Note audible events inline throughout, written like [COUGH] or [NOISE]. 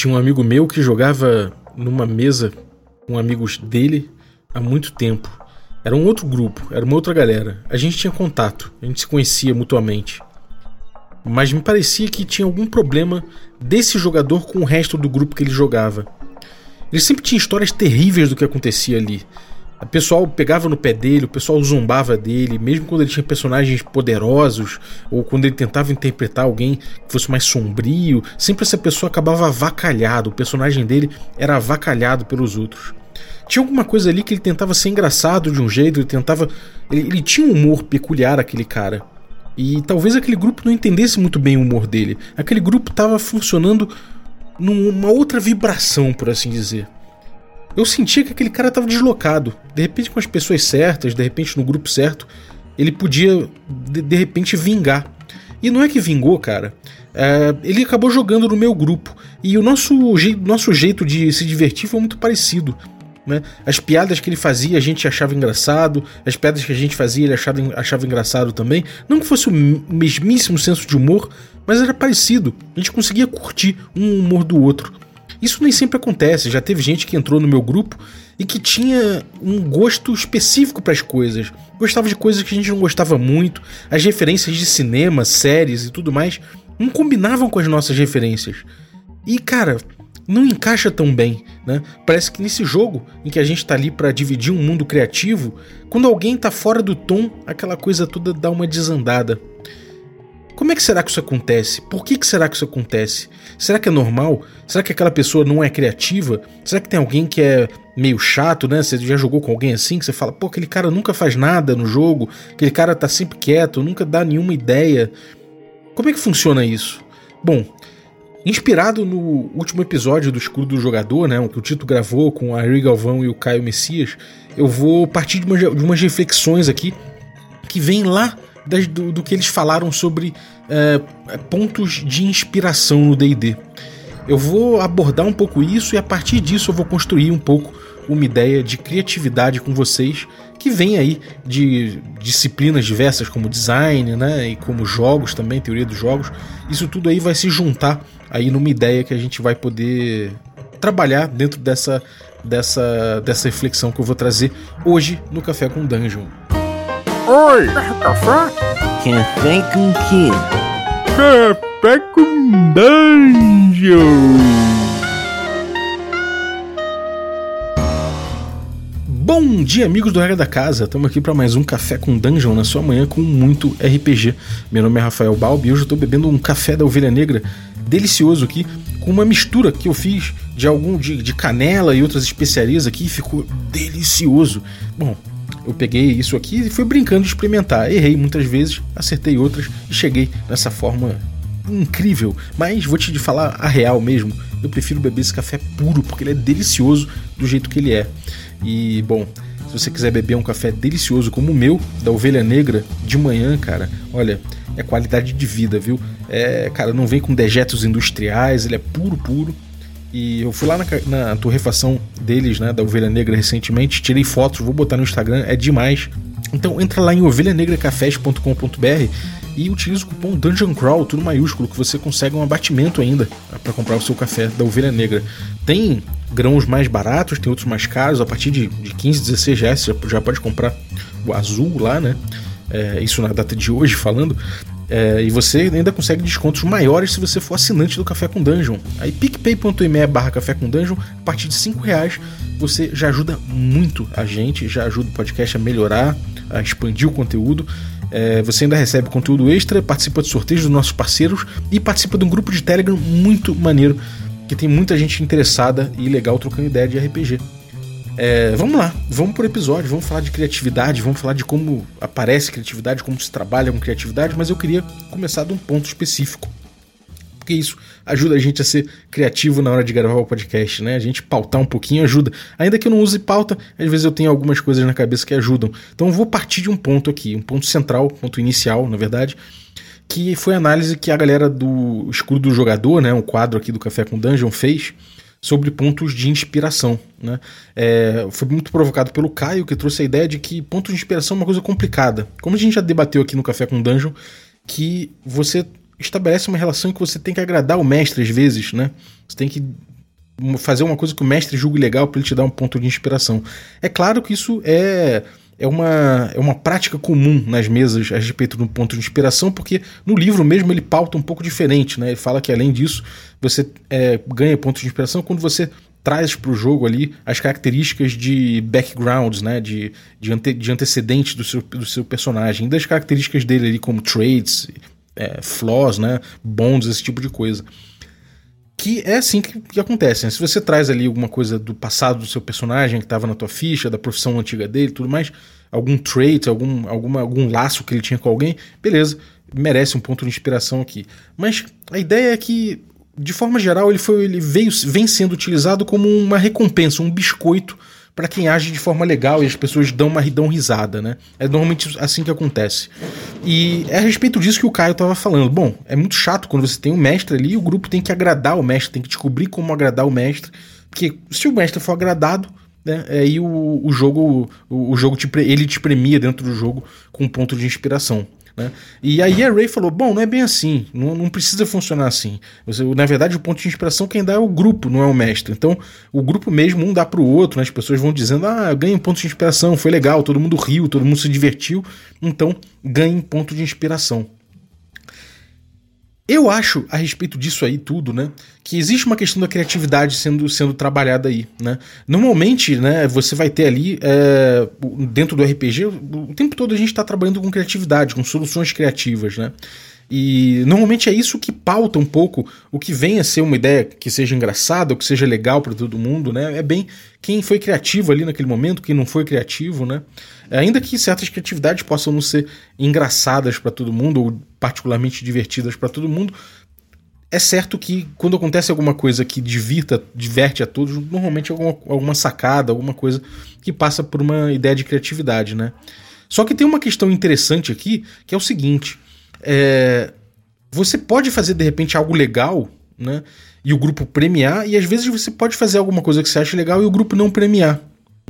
Tinha um amigo meu que jogava numa mesa com amigos dele há muito tempo. Era um outro grupo, era uma outra galera. A gente tinha contato, a gente se conhecia mutuamente. Mas me parecia que tinha algum problema desse jogador com o resto do grupo que ele jogava. Ele sempre tinha histórias terríveis do que acontecia ali. O pessoal pegava no pé dele, o pessoal zombava dele, mesmo quando ele tinha personagens poderosos, ou quando ele tentava interpretar alguém que fosse mais sombrio, sempre essa pessoa acabava avacalhado, o personagem dele era avacalhado pelos outros. Tinha alguma coisa ali que ele tentava ser engraçado de um jeito, ele tentava. Ele, ele tinha um humor peculiar, aquele cara. E talvez aquele grupo não entendesse muito bem o humor dele. Aquele grupo estava funcionando numa outra vibração, por assim dizer. Eu sentia que aquele cara estava deslocado. De repente, com as pessoas certas, de repente no grupo certo, ele podia de, de repente vingar. E não é que vingou, cara. É, ele acabou jogando no meu grupo. E o nosso, nosso jeito de se divertir foi muito parecido. Né? As piadas que ele fazia a gente achava engraçado, as piadas que a gente fazia ele achava, achava engraçado também. Não que fosse o mesmíssimo senso de humor, mas era parecido. A gente conseguia curtir um humor do outro. Isso nem sempre acontece. Já teve gente que entrou no meu grupo e que tinha um gosto específico para as coisas. Gostava de coisas que a gente não gostava muito. As referências de cinema, séries e tudo mais não combinavam com as nossas referências. E cara, não encaixa tão bem, né? Parece que nesse jogo em que a gente tá ali para dividir um mundo criativo, quando alguém tá fora do tom, aquela coisa toda dá uma desandada. Como é que será que isso acontece? Por que, que será que isso acontece? Será que é normal? Será que aquela pessoa não é criativa? Será que tem alguém que é meio chato, né? Você já jogou com alguém assim que você fala, pô, aquele cara nunca faz nada no jogo, aquele cara tá sempre quieto, nunca dá nenhuma ideia. Como é que funciona isso? Bom, Inspirado no último episódio do Escudo do Jogador, né, que o Tito gravou com a Ari Galvão e o Caio Messias, eu vou partir de, de umas reflexões aqui que vêm lá das, do, do, que eles falaram sobre é, pontos de inspiração no DD. Eu vou abordar um pouco isso e a partir disso eu vou construir um pouco uma ideia de criatividade com vocês que vem aí de disciplinas diversas como design, né, e como jogos também, teoria dos jogos. Isso tudo aí vai se juntar aí numa ideia que a gente vai poder trabalhar dentro dessa dessa dessa reflexão que eu vou trazer hoje no Café com Dungeon. Oi, café? Café com quê? Café com Dungeon. Bom dia, amigos do Regra da Casa. Estamos aqui para mais um café com Dungeon na sua manhã com muito RPG. Meu nome é Rafael Balbi e hoje eu estou bebendo um café da Ovelha Negra delicioso aqui, com uma mistura que eu fiz de algum de, de canela e outras especiarias aqui e ficou delicioso. Bom, eu peguei isso aqui e fui brincando de experimentar. Errei muitas vezes, acertei outras e cheguei nessa forma incrível. Mas vou te falar a real mesmo. Eu prefiro beber esse café puro porque ele é delicioso do jeito que ele é. E, bom, se você quiser beber um café delicioso como o meu, da Ovelha Negra, de manhã, cara, olha, é qualidade de vida, viu? É, cara, não vem com dejetos industriais, ele é puro, puro. E eu fui lá na, na torrefação deles, né, da Ovelha Negra recentemente, tirei fotos, vou botar no Instagram, é demais. Então entra lá em ovelhanegracafés.com.br e utiliza o cupom Dungeon Crawl, tudo maiúsculo, que você consegue um abatimento ainda para comprar o seu café da Ovelha Negra. Tem grãos mais baratos, tem outros mais caros, a partir de, de 15, 16 reais você já pode comprar o azul lá, né? É, isso na data de hoje falando. É, e você ainda consegue descontos maiores se você for assinante do Café com Dungeon. Aí picpay.me barra Café com Dungeon, a partir de 5 reais você já ajuda muito a gente, já ajuda o podcast a melhorar, a expandir o conteúdo. É, você ainda recebe conteúdo extra, participa de sorteios dos nossos parceiros e participa de um grupo de Telegram muito maneiro que tem muita gente interessada e legal trocando ideia de RPG. É, vamos lá, vamos por episódio, vamos falar de criatividade, vamos falar de como aparece criatividade, como se trabalha com criatividade, mas eu queria começar de um ponto específico. Porque isso ajuda a gente a ser criativo na hora de gravar o podcast, né? A gente pautar um pouquinho ajuda. Ainda que eu não use pauta, às vezes eu tenho algumas coisas na cabeça que ajudam. Então eu vou partir de um ponto aqui, um ponto central, ponto inicial, na verdade, que foi a análise que a galera do Escudo do Jogador, né, um quadro aqui do Café com Dungeon, fez sobre pontos de inspiração. Né? É, foi muito provocado pelo Caio, que trouxe a ideia de que pontos de inspiração é uma coisa complicada. Como a gente já debateu aqui no Café com Dungeon, que você estabelece uma relação que você tem que agradar o mestre às vezes, né? Você tem que fazer uma coisa que o mestre julgue legal para ele te dar um ponto de inspiração. É claro que isso é é uma, é uma prática comum nas mesas a respeito do ponto de inspiração, porque no livro mesmo ele pauta um pouco diferente, né? Ele fala que além disso você é, ganha ponto de inspiração quando você traz para o jogo ali as características de backgrounds, né, de, de, ante, de antecedentes do seu, do seu personagem, das características dele ali como traits, é, flaws, né, bonds, esse tipo de coisa. Que é assim que, que acontece. Né? Se você traz ali alguma coisa do passado do seu personagem que estava na tua ficha, da profissão antiga dele tudo mais, algum trait, algum, alguma, algum laço que ele tinha com alguém, beleza, merece um ponto de inspiração aqui. Mas a ideia é que de forma geral, ele, foi, ele veio, vem sendo utilizado como uma recompensa, um biscoito para quem age de forma legal e as pessoas dão uma dão risada, né? É normalmente assim que acontece. E é a respeito disso que o Caio estava falando. Bom, é muito chato quando você tem um mestre ali, o grupo tem que agradar o mestre, tem que descobrir como agradar o mestre, porque se o mestre for agradado, né, aí o, o jogo o, o jogo te, ele te premia dentro do jogo com um ponto de inspiração. Né? E aí a Ray falou: bom, não é bem assim, não, não precisa funcionar assim. Você, na verdade, o ponto de inspiração quem dá é o grupo, não é o mestre. Então, o grupo mesmo, um dá para o outro, né? as pessoas vão dizendo: ah, ganhei um ponto de inspiração, foi legal, todo mundo riu, todo mundo se divertiu, então ganhe um ponto de inspiração. Eu acho, a respeito disso aí tudo, né, que existe uma questão da criatividade sendo, sendo trabalhada aí, né. Normalmente, né, você vai ter ali, é, dentro do RPG, o tempo todo a gente está trabalhando com criatividade, com soluções criativas, né. E normalmente é isso que pauta um pouco o que vem a ser uma ideia que seja engraçada, ou que seja legal para todo mundo, né? É bem quem foi criativo ali naquele momento, quem não foi criativo, né? Ainda que certas criatividades possam não ser engraçadas para todo mundo ou particularmente divertidas para todo mundo, é certo que quando acontece alguma coisa que divirta, diverte a todos, normalmente é alguma, alguma sacada, alguma coisa que passa por uma ideia de criatividade, né? Só que tem uma questão interessante aqui, que é o seguinte: é, você pode fazer de repente algo legal, né? E o grupo premiar, e às vezes você pode fazer alguma coisa que você acha legal e o grupo não premiar.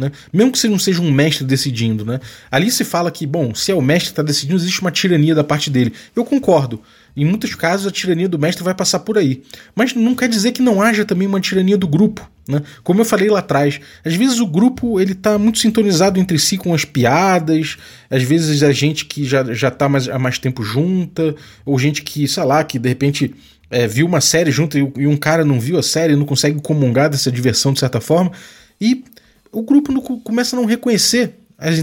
Né? Mesmo que você não seja um mestre decidindo, né? Ali se fala que, bom, se é o mestre que está decidindo, existe uma tirania da parte dele. Eu concordo. Em muitos casos, a tirania do mestre vai passar por aí. Mas não quer dizer que não haja também uma tirania do grupo. Né? Como eu falei lá atrás, às vezes o grupo ele está muito sintonizado entre si com as piadas, às vezes a gente que já, já tá mais, há mais tempo junta, ou gente que, sei lá, que de repente é, viu uma série junto e, e um cara não viu a série, não consegue comungar dessa diversão de certa forma, e o grupo não, começa a não reconhecer as,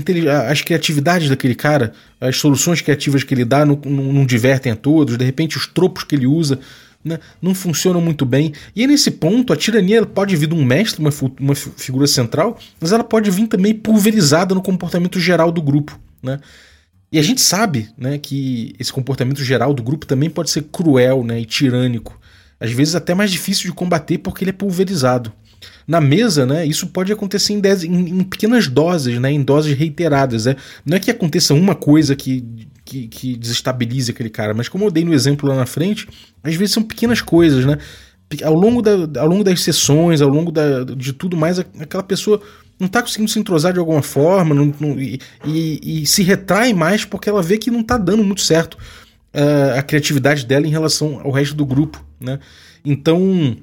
as criatividades daquele cara, as soluções criativas que ele dá não, não, não divertem a todos, de repente os tropos que ele usa né, não funcionam muito bem. E é nesse ponto, a tirania pode vir de um mestre, uma, uma figura central, mas ela pode vir também pulverizada no comportamento geral do grupo. Né? E a gente sabe né, que esse comportamento geral do grupo também pode ser cruel né, e tirânico. Às vezes até mais difícil de combater porque ele é pulverizado na mesa, né, isso pode acontecer em, dez, em, em, pequenas doses, né, em doses reiteradas. Né? Não é que aconteça uma coisa que, que, que, desestabilize aquele cara, mas como eu dei no exemplo lá na frente, às vezes são pequenas coisas, né? Ao longo, da, ao longo das sessões, ao longo da, de tudo mais, aquela pessoa não está conseguindo se entrosar de alguma forma não, não, e, e, e, se retrai mais porque ela vê que não está dando muito certo uh, a criatividade dela em relação ao resto do grupo, né? Então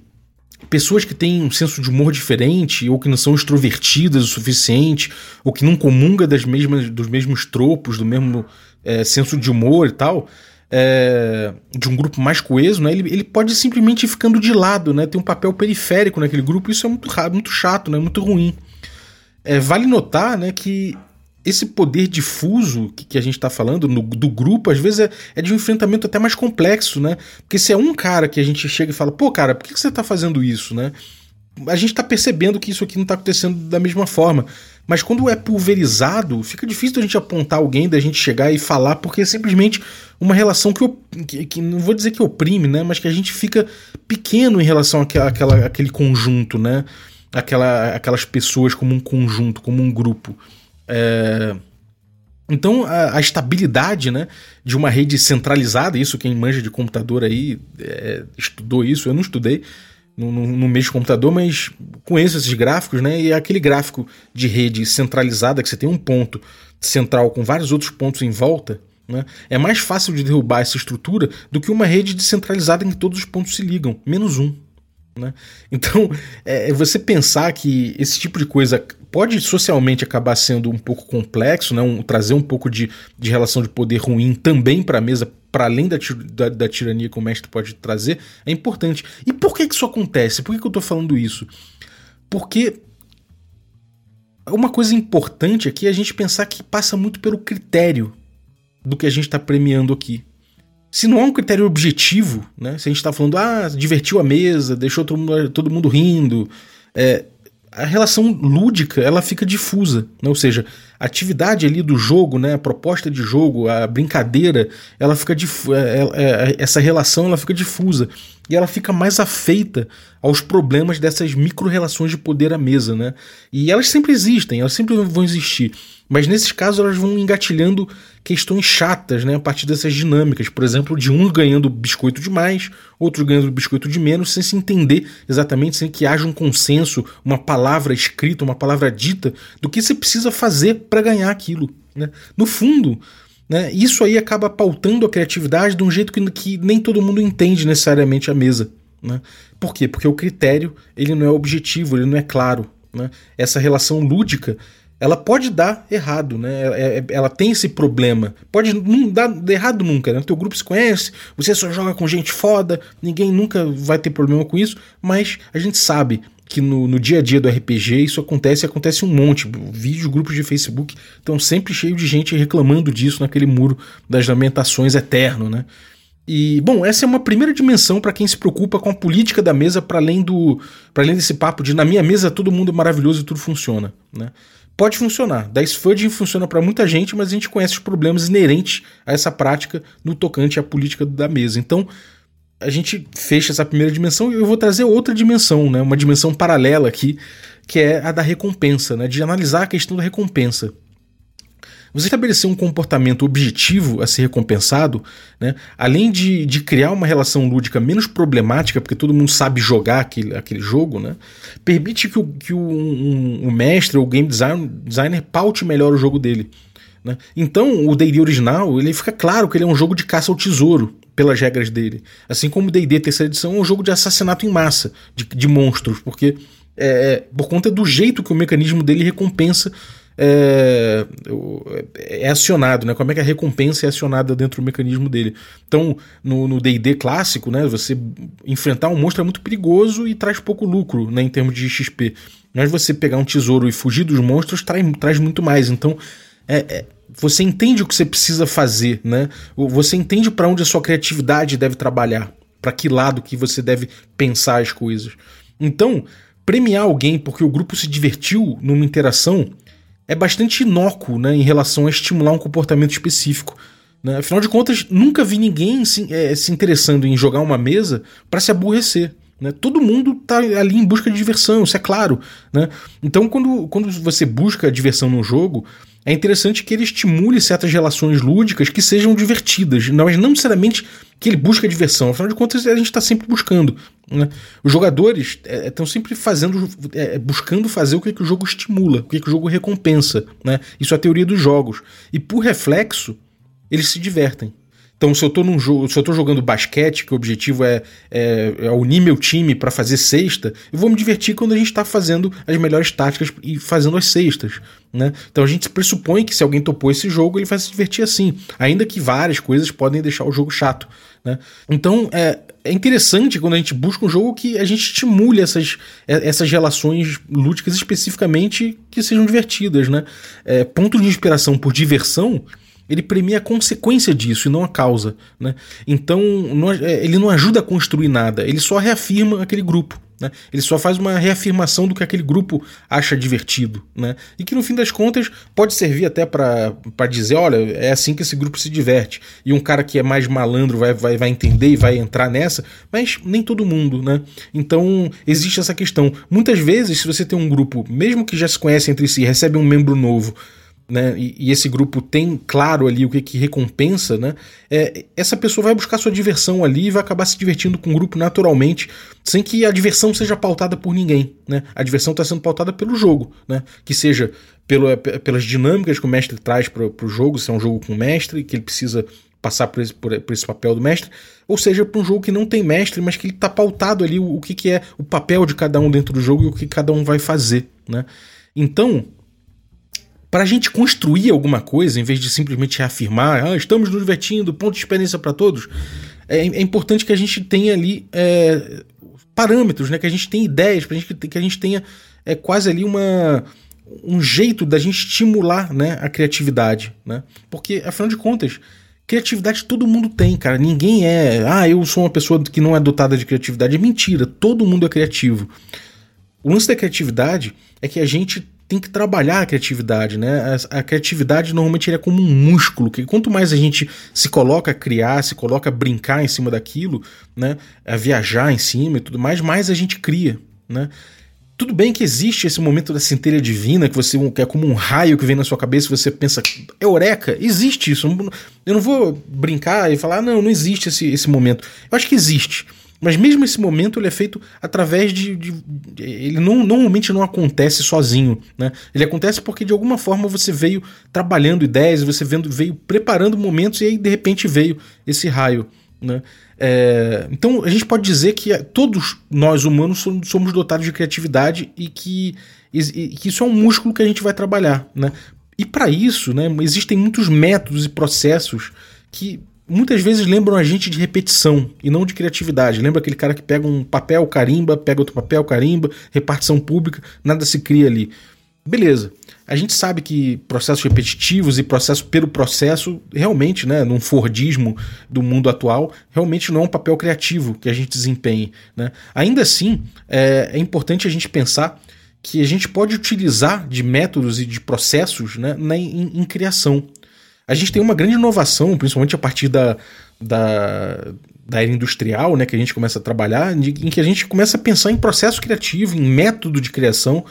pessoas que têm um senso de humor diferente, ou que não são extrovertidas o suficiente, ou que não comungam das mesmas, dos mesmos tropos, do mesmo é, senso de humor e tal, é, de um grupo mais coeso, né, ele, ele pode simplesmente ir ficando de lado, né, ter um papel periférico naquele grupo, isso é muito, muito chato, né, muito ruim. É, vale notar né, que esse poder difuso que, que a gente está falando no, do grupo, às vezes é, é, de um enfrentamento até mais complexo, né? Porque se é um cara que a gente chega e fala, pô, cara, por que, que você está fazendo isso, né? A gente está percebendo que isso aqui não está acontecendo da mesma forma. Mas quando é pulverizado, fica difícil a gente apontar alguém, da gente chegar e falar, porque é simplesmente uma relação que, que, que, não vou dizer que oprime, né? Mas que a gente fica pequeno em relação àquela, àquela, àquele conjunto, né? Aquela, aquelas pessoas como um conjunto, como um grupo. É... Então a, a, estabilidade né, de uma rede centralizada, isso quem manja de computador aí é, estudou isso, eu não estudei no, no, no meio de computador, mas conheço esses gráficos, né? E é aquele gráfico de rede centralizada que você tem um ponto central com vários outros pontos em volta, Né? É mais fácil de derrubar essa estrutura do que uma rede descentralizada em que todos os pontos se ligam, menos um. Né? Então, é, é, você pensar que esse tipo de coisa pode socialmente acabar sendo um pouco complexo, né? Um, trazer um pouco de, de relação de poder ruim também para a mesa, para além da, da, da, tirania que o mestre pode trazer, é importante. E por que, que isso acontece? Por que, que eu estou falando isso? Porque uma coisa importante aqui é a gente pensar que passa muito pelo critério do que a gente está premiando aqui. Se não há um critério objetivo, né? Se a gente está falando, ah, divertiu a mesa, deixou todo mundo, todo mundo rindo, é, a relação lúdica ela fica difusa, né? ou seja, a atividade ali do jogo, né, a proposta de jogo, a brincadeira, ela fica é, é, é, essa relação ela fica difusa e ela fica mais afeita aos problemas dessas micro-relações de poder à mesa, né? E elas sempre existem, elas sempre vão existir. Mas nesses casos elas vão engatilhando questões chatas, né, a partir dessas dinâmicas, por exemplo, de um ganhando biscoito demais, outro ganhando biscoito de menos, sem se entender exatamente, sem que haja um consenso, uma palavra escrita, uma palavra dita do que você precisa fazer para ganhar aquilo. Né? No fundo, né, isso aí acaba pautando a criatividade de um jeito que, que nem todo mundo entende necessariamente a mesa. Né? Por quê? Porque o critério ele não é objetivo, ele não é claro. Né? Essa relação lúdica ela pode dar errado, né? É, é, ela tem esse problema. Pode não dar errado nunca, né? Teu grupo se conhece, você só joga com gente foda, ninguém nunca vai ter problema com isso, mas a gente sabe que no, no dia a dia do RPG isso acontece acontece um monte. Vídeo, grupos de Facebook estão sempre cheios de gente reclamando disso naquele muro das lamentações eterno, né? E, bom, essa é uma primeira dimensão para quem se preocupa com a política da mesa para além do para além desse papo de na minha mesa todo mundo é maravilhoso e tudo funciona, né? pode funcionar. Dice Fudging funciona para muita gente, mas a gente conhece os problemas inerentes a essa prática no tocante à política da mesa. Então, a gente fecha essa primeira dimensão e eu vou trazer outra dimensão, né? uma dimensão paralela aqui, que é a da recompensa, né? de analisar a questão da recompensa. Você estabelecer um comportamento objetivo a ser recompensado, né, além de, de criar uma relação lúdica menos problemática, porque todo mundo sabe jogar aquele, aquele jogo, né, permite que o, que o, um, um mestre ou game design, designer paute melhor o jogo dele. Né? Então, o D&D original, ele fica claro que ele é um jogo de caça ao tesouro, pelas regras dele. Assim como o D&D terceira edição é um jogo de assassinato em massa, de, de monstros, porque é, é, por conta do jeito que o mecanismo dele recompensa é, é, acionado, né? Como é que a recompensa é acionada dentro do mecanismo dele. Então, no D&D clássico, né? Você enfrentar um monstro é muito perigoso e traz pouco lucro, né? Em termos de XP. Mas você pegar um tesouro e fugir dos monstros traz, traz muito mais. Então, é, é, você entende o que você precisa fazer, né? Você entende para onde a sua criatividade deve trabalhar, para que lado que você deve pensar as coisas. Então, premiar alguém porque o grupo se divertiu numa interação é bastante inócuo né, em relação a estimular um comportamento específico. Né? Afinal de contas, nunca vi ninguém se, é, se interessando em jogar uma mesa para se aborrecer. Né? Todo mundo está ali em busca de diversão, isso é claro. Né? Então, quando, quando você busca diversão no jogo, é interessante que ele estimule certas relações lúdicas que sejam divertidas, mas não necessariamente que ele busca diversão. Afinal de contas, a gente está sempre buscando. Né? Os jogadores estão é, sempre fazendo, é, buscando fazer o que, que, o jogo estimula, o que, que o jogo recompensa. Né? Isso é a teoria dos jogos. E por reflexo, eles se divertem. Então, se eu tô num jogo, se eu tô jogando basquete, que o objetivo é, é, é unir meu time para fazer cesta, eu vou me divertir quando a gente está fazendo as melhores táticas e fazendo as cestas. Né? Então a gente pressupõe que se alguém topou esse jogo, ele vai se divertir assim. Ainda que várias coisas podem deixar o jogo chato. Né? Então é, é interessante quando a gente busca um jogo que a gente estimule essas, é, essas relações lúdicas especificamente que sejam divertidas. Né? É, ponto de inspiração por diversão ele premia a consequência disso e não a causa. Né? Então, não, é, ele não ajuda a construir nada, ele só reafirma aquele grupo. Né? Ele só faz uma reafirmação do que aquele grupo acha divertido. Né? E que no fim das contas pode servir até para dizer: olha, é assim que esse grupo se diverte. E um cara que é mais malandro vai, vai, vai entender e vai entrar nessa, mas nem todo mundo. Né? Então existe essa questão. Muitas vezes, se você tem um grupo, mesmo que já se conhece entre si, recebe um membro novo né, e, e, esse grupo tem claro ali o que, que recompensa, né, é, essa pessoa vai buscar sua diversão ali e vai acabar se divertindo com o grupo naturalmente, sem que a diversão seja pautada por ninguém. Né? A diversão está sendo pautada pelo jogo, né? que seja pelo, pelas dinâmicas que o mestre traz para o jogo, se é um jogo com mestre, que ele precisa passar por esse, por, por esse papel do mestre, ou seja, para um jogo que não tem mestre, mas que ele está pautado ali o, o que, que é o papel de cada um dentro do jogo e o que cada um vai fazer. Né? Então, para a gente construir alguma coisa, em vez de simplesmente reafirmar, ah, estamos nos divertindo, ponto de experiência para todos, é, é, importante que a gente tenha ali é, parâmetros, né? que a gente tenha ideias, pra gente, que a gente tenha é, quase ali uma, um jeito da gente estimular né, a criatividade. Né? Porque, afinal de contas, criatividade todo mundo tem, cara. Ninguém é, ah, eu sou uma pessoa que não é dotada de criatividade. É mentira, todo mundo é criativo. O lance da criatividade é que a gente tem que trabalhar a criatividade, né? A, a criatividade normalmente é como um músculo, que quanto mais a gente se coloca a criar, se coloca a brincar em cima daquilo, né? A viajar em cima e tudo mais, mais a gente cria, né? Tudo bem que existe esse momento da centelha divina, que você que é como um raio que vem na sua cabeça e você pensa, eureka, existe isso. Eu não vou brincar e falar, não, não existe esse, esse momento. Eu acho que existe. Mas mesmo esse momento ele é feito através de. de, ele não, normalmente não acontece sozinho. Né? Ele acontece porque de alguma forma você veio trabalhando ideias, você vendo, veio preparando momentos e aí de repente veio esse raio. Né? É, então a gente pode dizer que todos nós humanos somos dotados de criatividade e que, e que isso é um músculo que a gente vai trabalhar. Né? E para isso, né, existem muitos métodos e processos que muitas vezes lembram a gente de repetição e não de criatividade. Lembra aquele cara que pega um papel, carimba, pega outro papel, carimba, repartição pública, nada se cria ali. Beleza. A gente sabe que processos repetitivos e processo pelo processo, realmente, né, num Fordismo do mundo atual, realmente não é um papel criativo que a gente desempenhe. Né? Ainda assim, é, é importante a gente pensar que a gente pode utilizar de métodos e de processos né, na, em, em criação a gente tem uma grande inovação, principalmente a partir da, da, da era industrial, né, que a gente começa a trabalhar, em que a gente começa a pensar em processo criativo, em método de criação,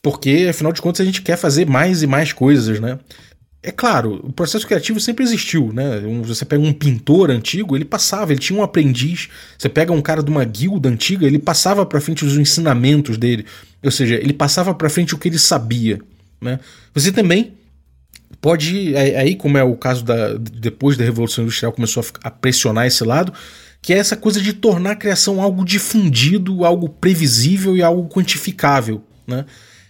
porque afinal de contas a gente quer fazer mais e mais coisas, né? É claro, o processo criativo sempre existiu, né? Você pega um pintor antigo, ele passava, ele tinha um aprendiz. Você pega um cara de uma guilda antiga, ele passava para frente os ensinamentos dele, ou seja, ele passava para frente o que ele sabia, né? Você também pode. É, aí, como é o caso da. Depois da Revolução Industrial, começou a, pressionar esse lado, que é essa coisa de tornar a criação algo difundido, algo previsível e algo quantificável. Né?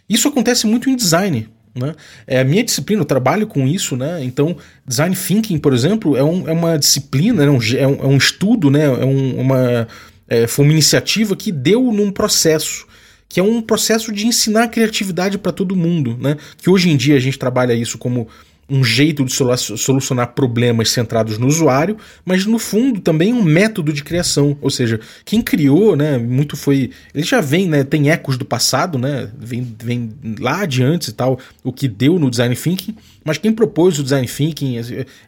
Isso acontece muito em design. Né? É a minha disciplina, eu trabalho com isso, né? Então, design thinking, por exemplo, é, um, é uma disciplina, é um, é um, é estudo, né? É um, uma, é, foi uma iniciativa que deu num processo que é um processo de ensinar criatividade para todo mundo, né? Que hoje em dia a gente trabalha isso como um jeito de solucionar problemas centrados no usuário, mas no fundo também um método de criação. Ou seja, quem criou, né, muito foi. Ele já vem, né, tem ecos do passado, né, vem, vem lá adiante e tal, o que deu no design thinking, mas quem propôs o design thinking,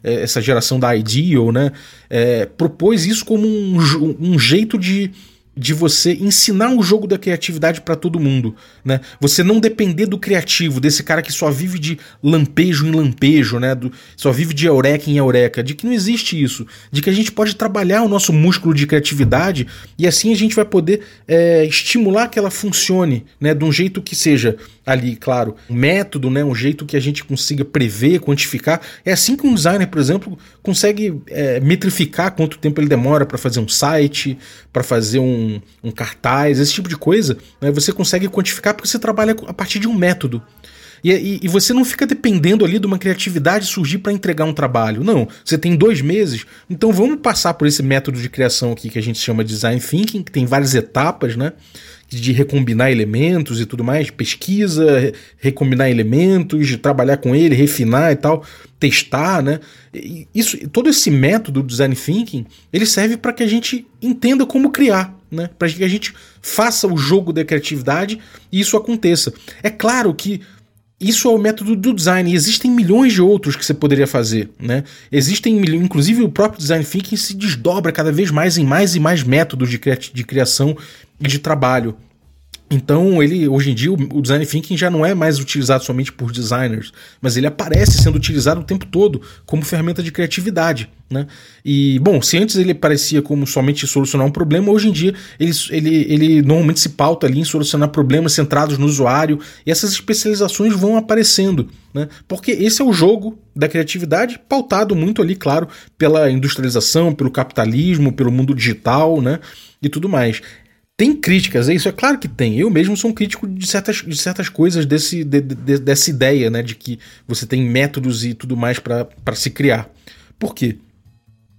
essa geração da Ideal, né, é, propôs isso como um, um jeito de de você ensinar o jogo da criatividade para todo mundo, né? Você não depender do criativo, desse cara que só vive de lampejo em lampejo, né? Do, só vive de eureka em eureka, de que não existe isso, de que a gente pode trabalhar o nosso músculo de criatividade e assim a gente vai poder é, estimular que ela funcione, né? De um jeito que seja ali, claro, um método, né? Um jeito que a gente consiga prever, quantificar. É assim que um designer, por exemplo, consegue é, metrificar quanto tempo ele demora para fazer um site, para fazer um um, cartaz, esse tipo de coisa, né, você consegue quantificar porque você trabalha a partir de um método. E, e, e, você não fica dependendo ali de uma criatividade surgir para entregar um trabalho. Não, você tem dois meses, então vamos passar por esse método de criação aqui que a gente chama de design thinking, que tem várias etapas, né? De recombinar elementos e tudo mais, pesquisa, recombinar elementos, trabalhar com ele, refinar e tal, testar, né? Isso, todo esse método do design thinking, ele serve para que a gente entenda como criar né? Para que a gente faça o jogo da criatividade e isso aconteça. É claro que isso é o método do design. E existem milhões de outros que você poderia fazer, né? Existem, inclusive o próprio design thinking se desdobra cada vez mais em mais e mais métodos de, de criação e de trabalho. Então, ele hoje em dia o design thinking já não é mais utilizado somente por designers, mas ele aparece sendo utilizado o tempo todo como ferramenta de criatividade, né? E bom, se antes ele parecia como somente solucionar um problema, hoje em dia ele, ele, ele normalmente se pauta ali em solucionar problemas centrados no usuário e essas especializações vão aparecendo, né? Porque esse é o jogo da criatividade pautado muito ali, claro, pela industrialização, pelo capitalismo, pelo mundo digital, né? E tudo mais. Tem críticas, é isso, é claro que tem. Eu mesmo sou um crítico de certas, de certas coisas desse, de, de, dessa ideia, né, de que você tem métodos e tudo mais para se criar. Por quê?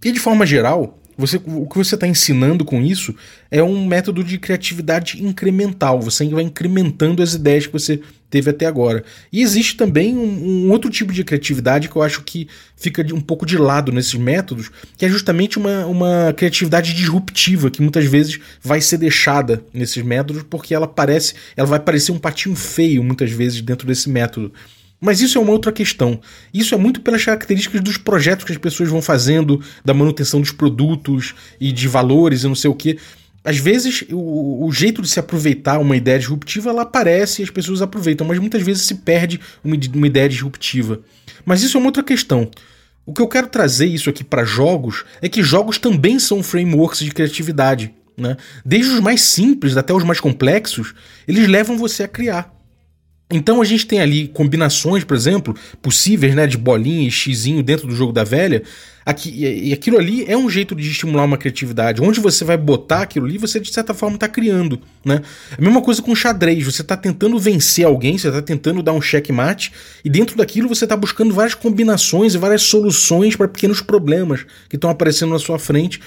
E de forma geral, você, o que você está ensinando com isso é um método de criatividade incremental. Você vai incrementando as ideias que você teve até agora. E existe também um, um, outro tipo de criatividade que eu acho que fica um pouco de lado nesses métodos, que é justamente uma, uma criatividade disruptiva, que muitas vezes vai ser deixada nesses métodos, porque ela parece, ela vai parecer um patinho feio muitas vezes dentro desse método. Mas isso é uma outra questão. Isso é muito pelas características dos projetos que as pessoas vão fazendo, da manutenção dos produtos e de valores e não sei o que. Às vezes, o, o, jeito de se aproveitar uma ideia disruptiva, ela aparece e as pessoas aproveitam, mas muitas vezes se perde uma, uma ideia disruptiva. Mas isso é uma outra questão. O que eu quero trazer isso aqui para jogos é que jogos também são frameworks de criatividade. Né? Desde os mais simples até os mais complexos, eles levam você a criar. Então a gente tem ali combinações, por exemplo, possíveis, né, de bolinha e xizinho dentro do jogo da velha. Aqui, e aquilo ali é um jeito de estimular uma criatividade. Onde você vai botar aquilo ali, você de certa forma está criando, né? A mesma coisa com xadrez. Você está tentando vencer alguém, você está tentando dar um checkmate, e dentro daquilo você está buscando várias combinações e várias soluções para pequenos problemas que estão aparecendo na sua frente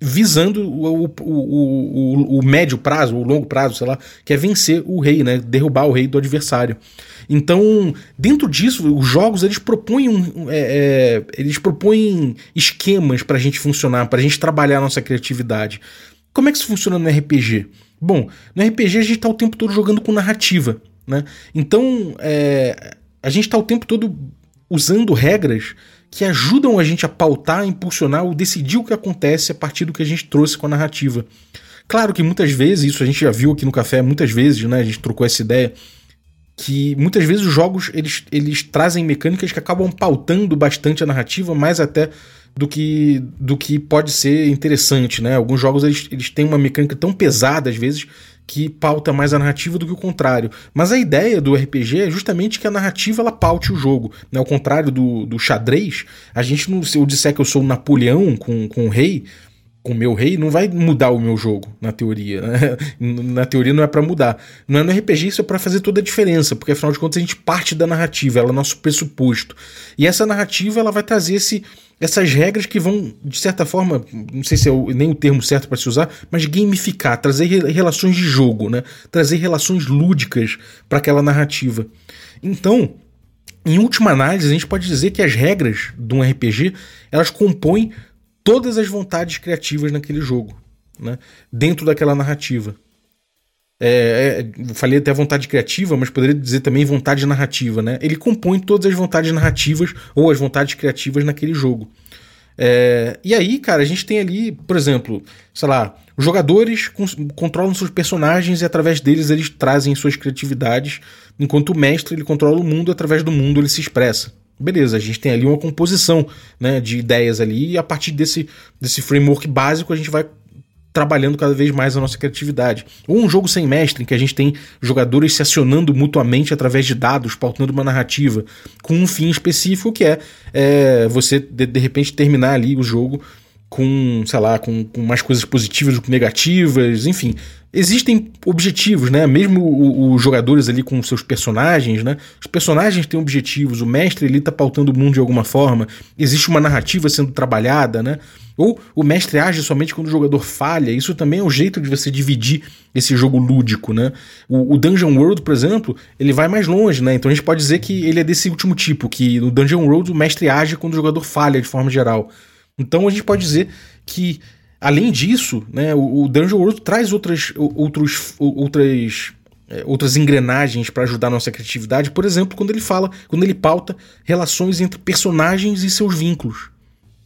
visando o, o, o, o, médio prazo, o longo prazo, sei lá, que é vencer o rei, né? Derrubar o rei do adversário. Então, dentro disso, os jogos eles propõem, é, é, eles propõem esquemas para a gente funcionar, para a gente trabalhar a nossa criatividade. Como é que isso funciona no RPG? Bom, no RPG a gente está o tempo todo jogando com narrativa, né? Então, é, a gente está o tempo todo usando regras que ajudam a gente a pautar, a impulsionar ou decidir o que acontece a partir do que a gente trouxe com a narrativa. Claro que muitas vezes, isso a gente já viu aqui no café muitas vezes, né? A gente trocou essa ideia que muitas vezes os jogos eles, eles trazem mecânicas que acabam pautando bastante a narrativa, mais até do que do que pode ser interessante, né? Alguns jogos eles, eles têm uma mecânica tão pesada às vezes que pauta mais a narrativa do que o contrário. Mas a ideia do RPG é justamente que a narrativa ela paute o jogo. Né? Ao contrário do, do xadrez, a gente não, se eu disser que eu sou o Napoleão com, com o rei, com o meu rei, não vai mudar o meu jogo, na teoria. Né? [LAUGHS] Na teoria não é para mudar. Não é no RPG, isso é para fazer toda a diferença, porque afinal de contas a gente parte da narrativa, ela é nosso pressuposto. E essa narrativa ela vai trazer esse essas regras que vão, de certa forma, não sei se é nem o termo certo para se usar, mas gamificar, trazer relações de jogo, né? trazer relações lúdicas para aquela narrativa. Então, em última análise, a gente pode dizer que as regras de um RPG elas compõem todas as vontades criativas naquele jogo, né? dentro daquela narrativa. É, é, falei até vontade criativa, mas poderia dizer também vontade narrativa, né? Ele compõe todas as vontades narrativas ou as vontades criativas naquele jogo. É, e aí, cara, a gente tem ali, por exemplo, sei lá, jogadores controlam seus personagens e através deles eles trazem suas criatividades, enquanto o mestre ele controla o mundo através do mundo ele se expressa. Beleza, a gente tem ali uma composição né, de ideias ali e a partir desse, desse framework básico a gente vai trabalhando cada vez mais a nossa criatividade. Ou um jogo sem mestre, em que a gente tem jogadores se acionando mutuamente através de dados, pautando uma narrativa, com um fim específico que é, é você, de, de, repente, terminar ali o jogo com, sei lá, com, com mais coisas positivas do que negativas, enfim. Existem objetivos, né? Mesmo os jogadores ali com seus personagens, né? Os personagens têm objetivos, o mestre ele tá pautando o mundo de alguma forma, existe uma narrativa sendo trabalhada, né? Ou o mestre age somente quando o jogador falha. Isso também é um jeito de você dividir esse jogo lúdico, né? O, o, Dungeon World, por exemplo, ele vai mais longe, né? Então a gente pode dizer que ele é desse último tipo, que no Dungeon World o mestre age quando o jogador falha de forma geral. Então a gente pode dizer que, além disso, né, o, o Dungeon World traz outras, outros, outras é, outras engrenagens para ajudar a nossa criatividade, por exemplo, quando ele fala, quando ele pauta relações entre personagens e seus vínculos.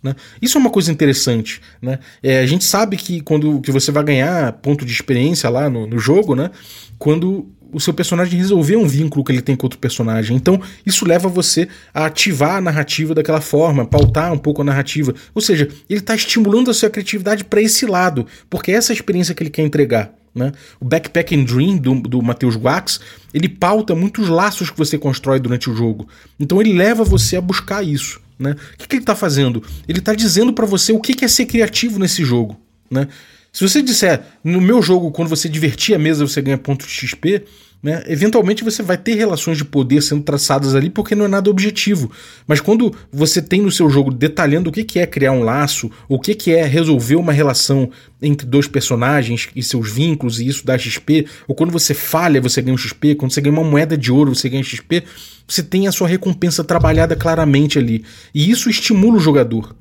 Né? Isso é uma coisa interessante. Né? É, a gente sabe que quando que você vai ganhar ponto de experiência lá no, no jogo, né? quando o seu personagem resolver um vínculo que ele tem com outro personagem. Então, isso leva você a ativar a narrativa daquela forma, pautar um pouco a narrativa. Ou seja, ele está estimulando a sua criatividade para esse lado, porque é essa experiência que ele quer entregar. Né? O Backpacking Dream do, do Matheus Wax ele pauta muitos laços que você constrói durante o jogo. Então ele leva você a buscar isso. Né? O que, que ele está fazendo? Ele está dizendo para você o que, que é ser criativo nesse jogo. Né? Se você disser, no meu jogo, quando você divertir a mesa, você ganha pontos de XP, né? Eventualmente você vai ter relações de poder sendo traçadas ali porque não é nada objetivo. Mas quando você tem no seu jogo detalhando o que é criar um laço, o que é resolver uma relação entre dois personagens e seus vínculos e isso dá XP, ou quando você falha você ganha um XP, quando você ganha uma moeda de ouro você ganha XP, você tem a sua recompensa trabalhada claramente ali. E isso estimula o jogador.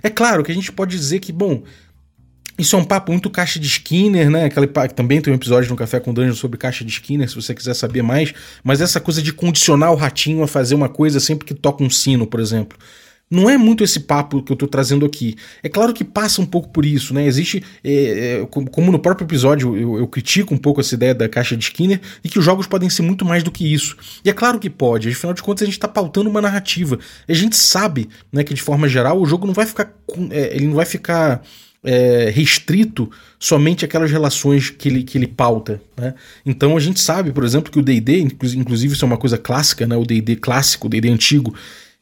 É claro que a gente pode dizer que, bom, isso é um papo muito caixa de Skinner, né? Aquele, também tem um episódio no Café com Dungeon sobre caixa de Skinner, se você quiser saber mais. Mas essa coisa de condicionar o ratinho a fazer uma coisa sempre que toca um sino, por exemplo. Não é muito esse papo que eu estou trazendo aqui. É claro que passa um pouco por isso, né? Existe, é, é, como no próprio episódio eu, eu, critico um pouco essa ideia da caixa de Skinner e que os jogos podem ser muito mais do que isso. E é claro que pode, afinal de contas a gente está pautando uma narrativa. A gente sabe, né, que de forma geral o jogo não vai ficar, é, ele não vai ficar é, restrito somente aquelas relações que ele, que ele pauta. Né? Então a gente sabe, por exemplo, que o DD, inclusive isso é uma coisa clássica, né? o DD clássico, o DD antigo,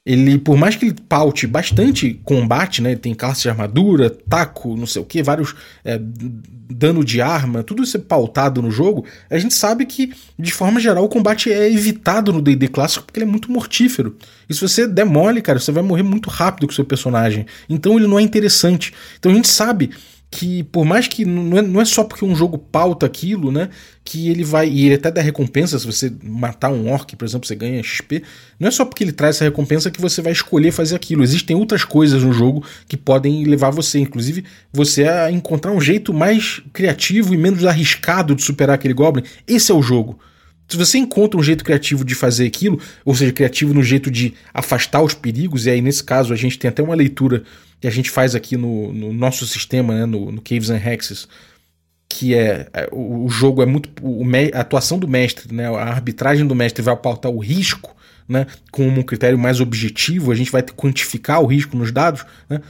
ele, por mais que ele paute bastante combate, né? Tem classe de armadura, taco, não sei o que, vários é, dano de arma, tudo isso é pautado no jogo. A gente sabe que, de forma geral, o combate é evitado no DD clássico porque ele é muito mortífero. E se você der mole, cara, você vai morrer muito rápido com o seu personagem. Então ele não é interessante. Então a gente sabe que por mais que não é, não é só porque um jogo pauta aquilo, né, que ele vai e ele até dá recompensa se você matar um orc, por exemplo, você ganha XP, não é só porque ele traz essa recompensa que você vai escolher fazer aquilo. Existem outras coisas no jogo que podem levar você, inclusive, você a encontrar um jeito mais criativo e menos arriscado de superar aquele goblin. Esse é o jogo. Se você encontra um jeito criativo de fazer aquilo, ou seja, criativo no jeito de afastar os perigos, e aí nesse caso a gente tem até uma leitura que a gente faz aqui no, no nosso sistema, né, no, no, Caves and Hexes, que é, é o, jogo é muito o, a atuação do mestre, né, a arbitragem do mestre vai pautar o risco, né, como um critério mais objetivo, a gente vai quantificar o risco nos dados, né,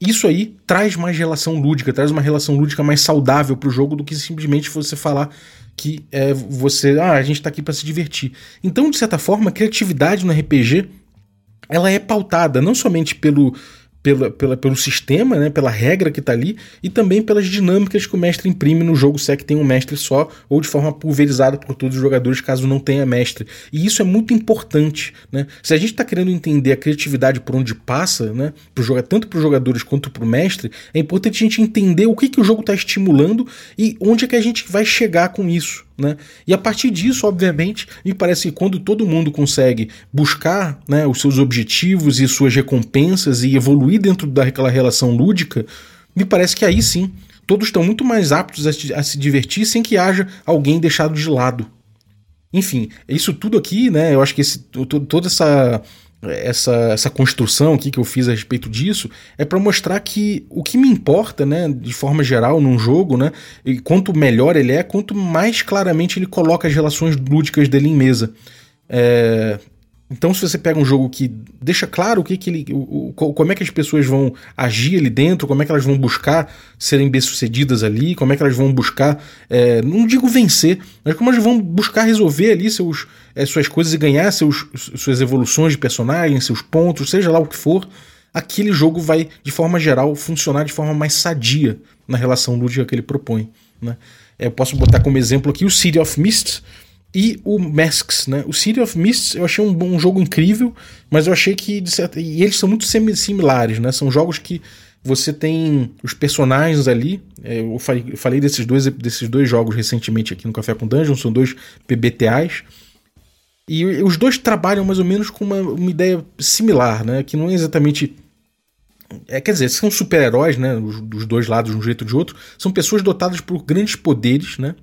isso aí traz mais relação lúdica, traz uma relação lúdica mais saudável para o jogo do que simplesmente você falar que é você, ah, a gente está aqui para se divertir. Então, de certa forma, a criatividade no RPG ela é pautada não somente pelo pela, pela, pelo sistema, né, pela regra que está ali, e também pelas dinâmicas que o mestre imprime no jogo, se é que tem um mestre só, ou de forma pulverizada por todos os jogadores, caso não tenha mestre. E isso é muito importante. Né? Se a gente está querendo entender a criatividade por onde passa, né, pro tanto para os jogadores quanto para o mestre, é importante a gente entender o que, que o jogo está estimulando e onde é que a gente vai chegar com isso. Né? E a partir disso, obviamente, me parece que quando todo mundo consegue buscar né, os seus objetivos e suas recompensas e evoluir dentro daquela relação lúdica, me parece que aí sim todos estão muito mais aptos a, se divertir sem que haja alguém deixado de lado. Enfim, isso tudo aqui, né? Eu acho que esse, toda essa essa, essa construção aqui que eu fiz a respeito disso é para mostrar que o que me importa, né, de forma geral num jogo, né, e quanto melhor ele é, quanto mais claramente ele coloca as relações lúdicas dele em mesa. É, então, se você pega um jogo que deixa claro o que, que ele. O, o, como é que as pessoas vão agir ali dentro, como é que elas vão buscar serem bem-sucedidas ali, como é que elas vão buscar. É, não digo vencer, mas como elas vão buscar resolver ali seus, é, suas coisas e ganhar seus, suas evoluções de personagem, seus pontos, seja lá o que for, aquele jogo vai, de forma geral, funcionar de forma mais sadia na relação lúdica que ele propõe. Né? É, eu posso botar como exemplo aqui o City of Mist e o Masks, né? O City of Mists eu achei um, um jogo incrível, mas eu achei que certa, e eles são muito similares, né? São jogos que você tem os personagens ali. É, eu falei, desses dois desses dois jogos recentemente aqui no Café com Dungeon, são dois PBTAs. E os dois trabalham mais ou menos com uma, uma ideia similar, né? Que não é exatamente é, quer dizer, são super-heróis, né? Os, dos dois lados, de um jeito ou de outro. São pessoas dotadas por grandes poderes, né?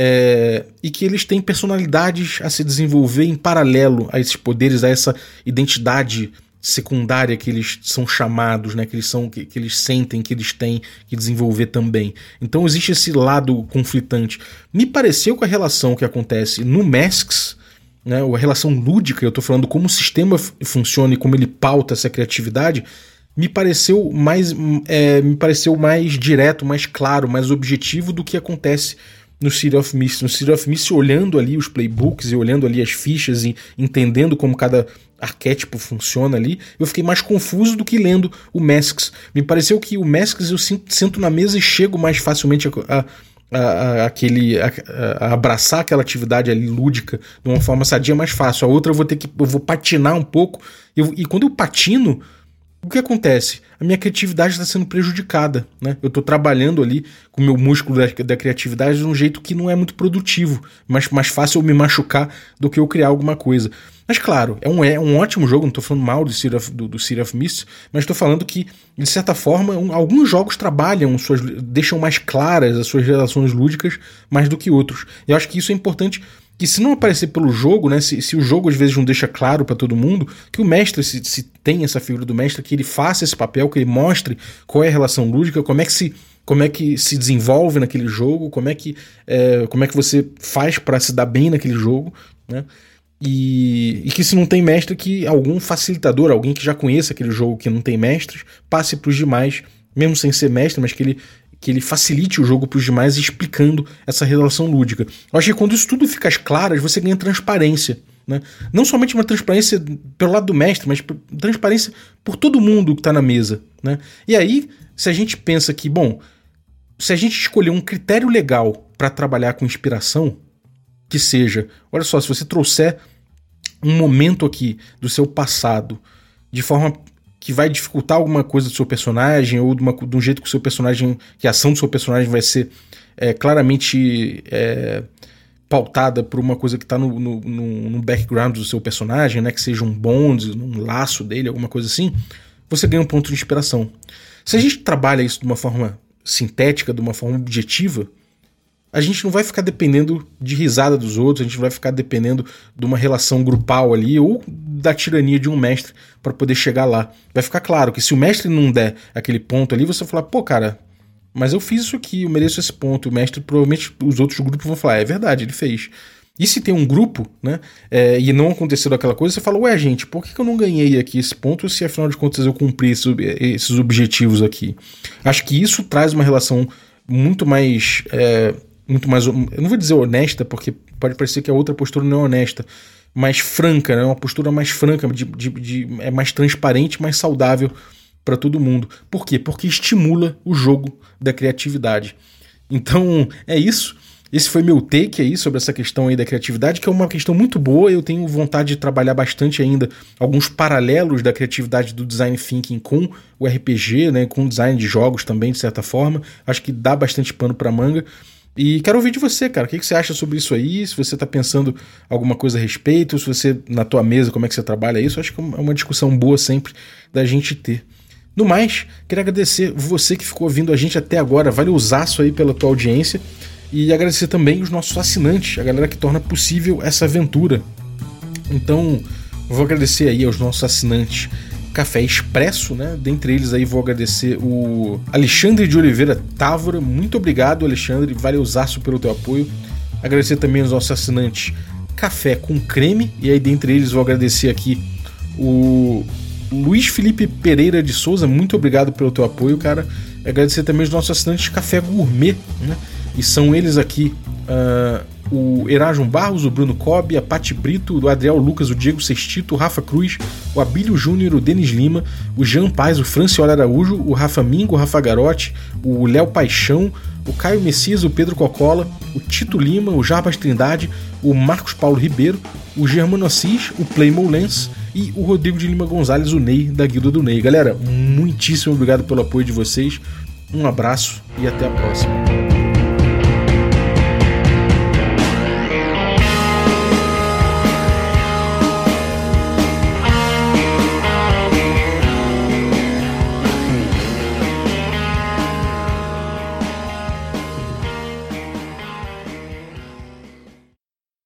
É, e que eles têm personalidades a se desenvolver em paralelo a esses poderes, a essa identidade secundária que eles são chamados, né? Que eles são que, que, eles sentem que eles têm que desenvolver também. Então existe esse lado conflitante. Me pareceu com a relação que acontece no Masks, né? A relação lúdica, eu estou falando como o sistema funciona e como ele pauta essa criatividade. Me pareceu mais, é, me pareceu mais direto, mais claro, mais objetivo do que acontece no City of Mist. No City of Mist, olhando ali os playbooks e olhando ali as fichas e entendendo como cada arquétipo funciona ali, eu fiquei mais confuso do que lendo o Masks. Me pareceu que o Masks eu sento na mesa e chego mais facilmente a, a, a, aquele, a, a, abraçar aquela atividade ali lúdica de uma forma sadia mais fácil. A outra eu vou ter que eu vou patinar um pouco. Eu, e quando eu patino, o que acontece? A minha criatividade está sendo prejudicada, né? Eu estou trabalhando ali com o meu músculo da, da, criatividade de um jeito que não é muito produtivo, mas mais fácil eu me machucar do que eu criar alguma coisa. Mas claro, é um, é um ótimo jogo, não estou falando mal do City of, do, do City of Mist, mas estou falando que, de certa forma, um, alguns jogos trabalham, suas, deixam mais claras as suas relações lúdicas mais do que outros. Eu acho que isso é importante que se não aparecer pelo jogo, né, se, se o jogo às vezes não deixa claro para todo mundo, que o mestre, se, se tem essa figura do mestre, que ele faça esse papel, que ele mostre qual é a relação lúdica, como é que se como é que se desenvolve naquele jogo, como é que, é, como é que você faz para se dar bem naquele jogo, né? E, e, que se não tem mestre, que algum facilitador, alguém que já conheça aquele jogo que não tem mestres, passe para os demais, mesmo sem ser mestre, mas que ele que ele facilite o jogo para os demais explicando essa relação lúdica. Eu acho que quando isso tudo fica claro, você ganha transparência. Né? Não somente uma transparência pelo lado do mestre, mas transparência por todo mundo que está na mesa. Né? E aí, se a gente pensa que, bom, se a gente escolher um critério legal para trabalhar com inspiração, que seja, olha só, se você trouxer um momento aqui do seu passado de forma que vai dificultar alguma coisa do seu personagem, ou de, uma, de um jeito que o seu personagem. que a ação do seu personagem vai ser é, claramente é, pautada por uma coisa que está no, no, no, background do seu personagem, né? Que seja um bond, um laço dele, alguma coisa assim, você ganha um ponto de inspiração. Se a gente trabalha isso de uma forma sintética, de uma forma objetiva, a gente não vai ficar dependendo de risada dos outros, a gente vai ficar dependendo de uma relação grupal ali ou da tirania de um mestre para poder chegar lá. Vai ficar claro que se o mestre não der aquele ponto ali, você vai falar, pô, cara, mas eu fiz isso aqui, eu mereço esse ponto. O mestre, provavelmente, os outros grupos vão falar, é verdade, ele fez. E se tem um grupo, né, é, e não aconteceu aquela coisa, você fala, ué, gente, por que, eu não ganhei aqui esse ponto se afinal de contas eu cumpri esse, esses objetivos aqui? Acho que isso traz uma relação muito mais. É, muito mais. Eu não vou dizer honesta, porque pode parecer que a outra postura não é honesta, mais franca, né? uma postura mais franca, de, de, de é mais transparente, mais saudável para todo mundo. Por quê? Porque estimula o jogo da criatividade. Então é isso. Esse foi meu take aí sobre essa questão aí da criatividade, que é uma questão muito boa. Eu tenho vontade de trabalhar bastante ainda alguns paralelos da criatividade do design thinking com o RPG, né, com o design de jogos também, de certa forma. Acho que dá bastante pano para manga. E quero ouvir de você, cara. O que, você acha sobre isso aí? Se você está pensando alguma coisa a respeito, se você, na tua mesa, como é que você trabalha isso, acho que é uma discussão boa sempre da gente ter. No mais, queria agradecer você que ficou ouvindo a gente até agora. Vale usaço aí pela tua audiência. E agradecer também os nossos assinantes, a galera que torna possível essa aventura. Então, vou agradecer aí aos nossos assinantes café expresso, né? Dentre eles aí vou agradecer o Alexandre de Oliveira Távora. Muito obrigado, Alexandre. Valeuzaço pelo teu apoio. Agradecer também aos nossos assinantes Café com Creme. E aí, dentre eles, vou agradecer aqui o Luiz Felipe Pereira de Souza. Muito obrigado pelo teu apoio, cara. Agradecer também os nossos assinantes Café Gourmet, né? E são eles aqui. Uh, o Erasmo Barros, o Bruno Cobb, a Pati Brito, o Adriel Lucas, o Diego Sextito, o Rafa Cruz, o Abílio Júnior, o Denis Lima, o Jean Paz, o Franciola Araújo, o Rafa Mingo, o Rafa Garotti, o Léo Paixão, o Caio Messias, o Pedro Cocola, o Tito Lima, o Jarbas Trindade, o Marcos Paulo Ribeiro, o Germano Assis, o Playmo Lens e o Rodrigo de Lima Gonzalez, o Ney, da Guilda do Ney. Galera, muitíssimo obrigado pelo apoio de vocês, um abraço e até a próxima.